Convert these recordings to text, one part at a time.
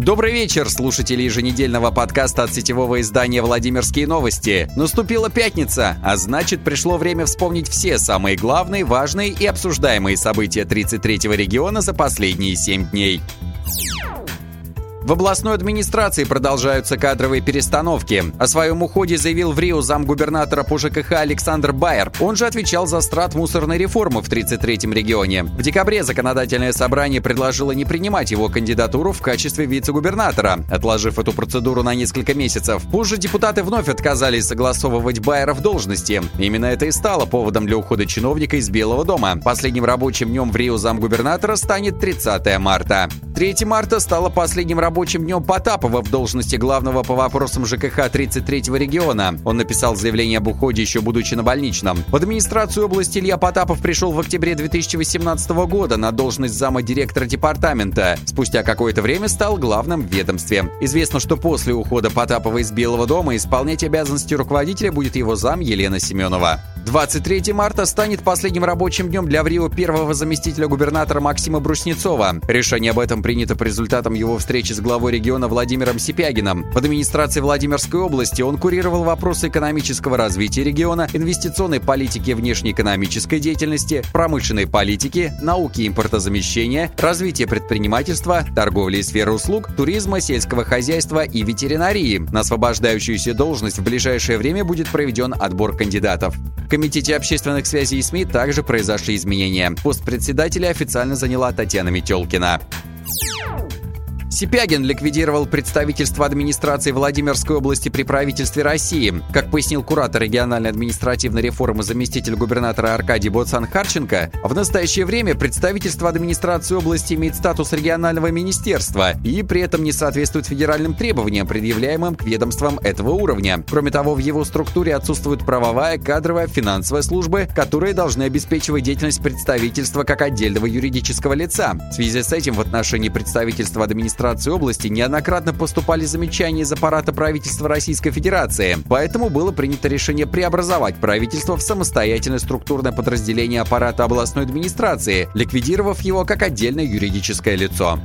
Добрый вечер, слушатели еженедельного подкаста от сетевого издания «Владимирские новости». Наступила пятница, а значит пришло время вспомнить все самые главные, важные и обсуждаемые события 33-го региона за последние 7 дней. В областной администрации продолжаются кадровые перестановки. О своем уходе заявил в Рио замгубернатора по ЖКХ Александр Байер. Он же отвечал за страт мусорной реформы в 33-м регионе. В декабре законодательное собрание предложило не принимать его кандидатуру в качестве вице-губернатора, отложив эту процедуру на несколько месяцев. Позже депутаты вновь отказались согласовывать Байера в должности. Именно это и стало поводом для ухода чиновника из Белого дома. Последним рабочим днем в Рио замгубернатора станет 30 марта. 3 марта стало последним рабочим днем Потапова в должности главного по вопросам ЖКХ 33-го региона. Он написал заявление об уходе, еще будучи на больничном. В администрацию области Илья Потапов пришел в октябре 2018 года на должность зама директора департамента. Спустя какое-то время стал главным в ведомстве. Известно, что после ухода Потапова из Белого дома исполнять обязанности руководителя будет его зам Елена Семенова. 23 марта станет последним рабочим днем для Врио первого заместителя губернатора Максима Бруснецова. Решение об этом принято по результатам его встречи с главой региона Владимиром Сипягином. В администрации Владимирской области он курировал вопросы экономического развития региона, инвестиционной политики внешнеэкономической деятельности, промышленной политики, науки импортозамещения, развития предпринимательства, торговли и сферы услуг, туризма, сельского хозяйства и ветеринарии. На освобождающуюся должность в ближайшее время будет проведен отбор кандидатов. Комитете общественных связей и СМИ также произошли изменения. Пост председателя официально заняла Татьяна Метелкина. Сипягин ликвидировал представительство администрации Владимирской области при правительстве России. Как пояснил куратор региональной административной реформы заместитель губернатора Аркадий Боцан-Харченко, в настоящее время представительство администрации области имеет статус регионального министерства и при этом не соответствует федеральным требованиям, предъявляемым к ведомствам этого уровня. Кроме того, в его структуре отсутствует правовая, кадровая, финансовая службы, которые должны обеспечивать деятельность представительства как отдельного юридического лица. В связи с этим в отношении представительства администрации администрации области неоднократно поступали замечания из аппарата правительства Российской Федерации, поэтому было принято решение преобразовать правительство в самостоятельное структурное подразделение аппарата областной администрации, ликвидировав его как отдельное юридическое лицо.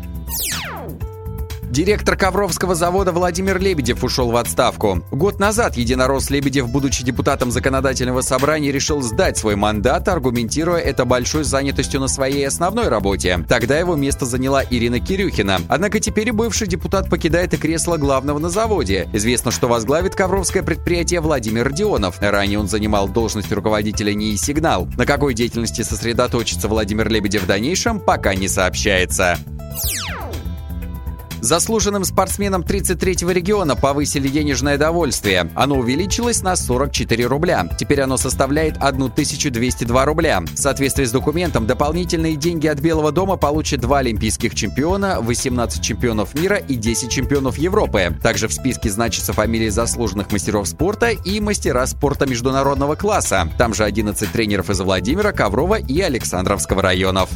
Директор Ковровского завода Владимир Лебедев ушел в отставку. Год назад единорос Лебедев, будучи депутатом законодательного собрания, решил сдать свой мандат, аргументируя это большой занятостью на своей основной работе. Тогда его место заняла Ирина Кирюхина. Однако теперь бывший депутат покидает и кресло главного на заводе. Известно, что возглавит Ковровское предприятие Владимир Родионов. Ранее он занимал должность руководителя НИИ «Сигнал». На какой деятельности сосредоточится Владимир Лебедев в дальнейшем, пока не сообщается. Заслуженным спортсменам 33-го региона повысили денежное довольствие. Оно увеличилось на 44 рубля. Теперь оно составляет 1202 рубля. В соответствии с документом, дополнительные деньги от Белого дома получат два олимпийских чемпиона, 18 чемпионов мира и 10 чемпионов Европы. Также в списке значатся фамилии заслуженных мастеров спорта и мастера спорта международного класса. Там же 11 тренеров из Владимира, Коврова и Александровского районов.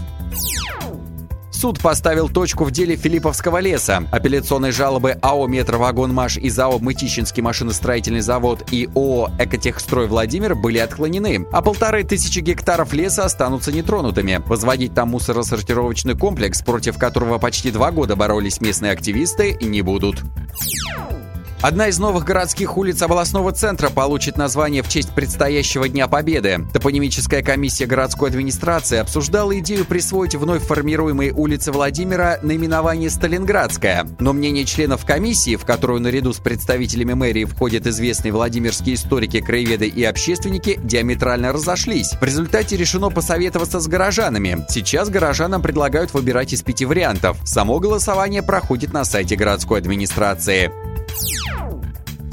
Суд поставил точку в деле Филипповского леса. Апелляционные жалобы АО «Метровагонмаш» и ЗАО «Мытищинский машиностроительный завод» и ООО «Экотехстрой Владимир» были отклонены, а полторы тысячи гектаров леса останутся нетронутыми. Возводить там мусоросортировочный комплекс, против которого почти два года боролись местные активисты, не будут. Одна из новых городских улиц областного центра получит название в честь предстоящего Дня Победы. Топонимическая комиссия городской администрации обсуждала идею присвоить вновь формируемой улице Владимира наименование Сталинградская. Но мнение членов комиссии, в которую наряду с представителями мэрии входят известные владимирские историки, краеведы и общественники, диаметрально разошлись. В результате решено посоветоваться с горожанами. Сейчас горожанам предлагают выбирать из пяти вариантов. Само голосование проходит на сайте городской администрации.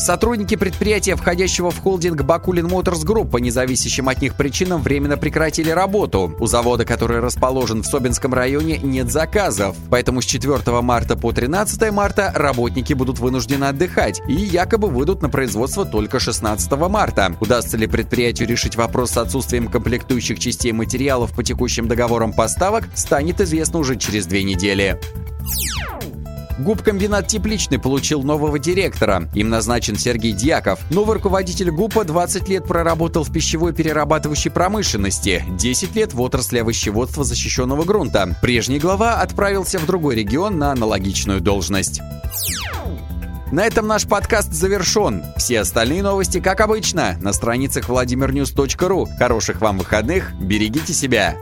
Сотрудники предприятия, входящего в холдинг Бакулин Моторс Групп, по независящим от них причинам временно прекратили работу. У завода, который расположен в Собинском районе, нет заказов. Поэтому с 4 марта по 13 марта работники будут вынуждены отдыхать и якобы выйдут на производство только 16 марта. Удастся ли предприятию решить вопрос с отсутствием комплектующих частей материалов по текущим договорам поставок, станет известно уже через две недели. Губкомбинат «Тепличный» получил нового директора. Им назначен Сергей Дьяков. Новый руководитель ГУПа 20 лет проработал в пищевой перерабатывающей промышленности, 10 лет в отрасли овощеводства защищенного грунта. Прежний глава отправился в другой регион на аналогичную должность. На этом наш подкаст завершен. Все остальные новости, как обычно, на страницах vladimirnews.ru. Хороших вам выходных, берегите себя.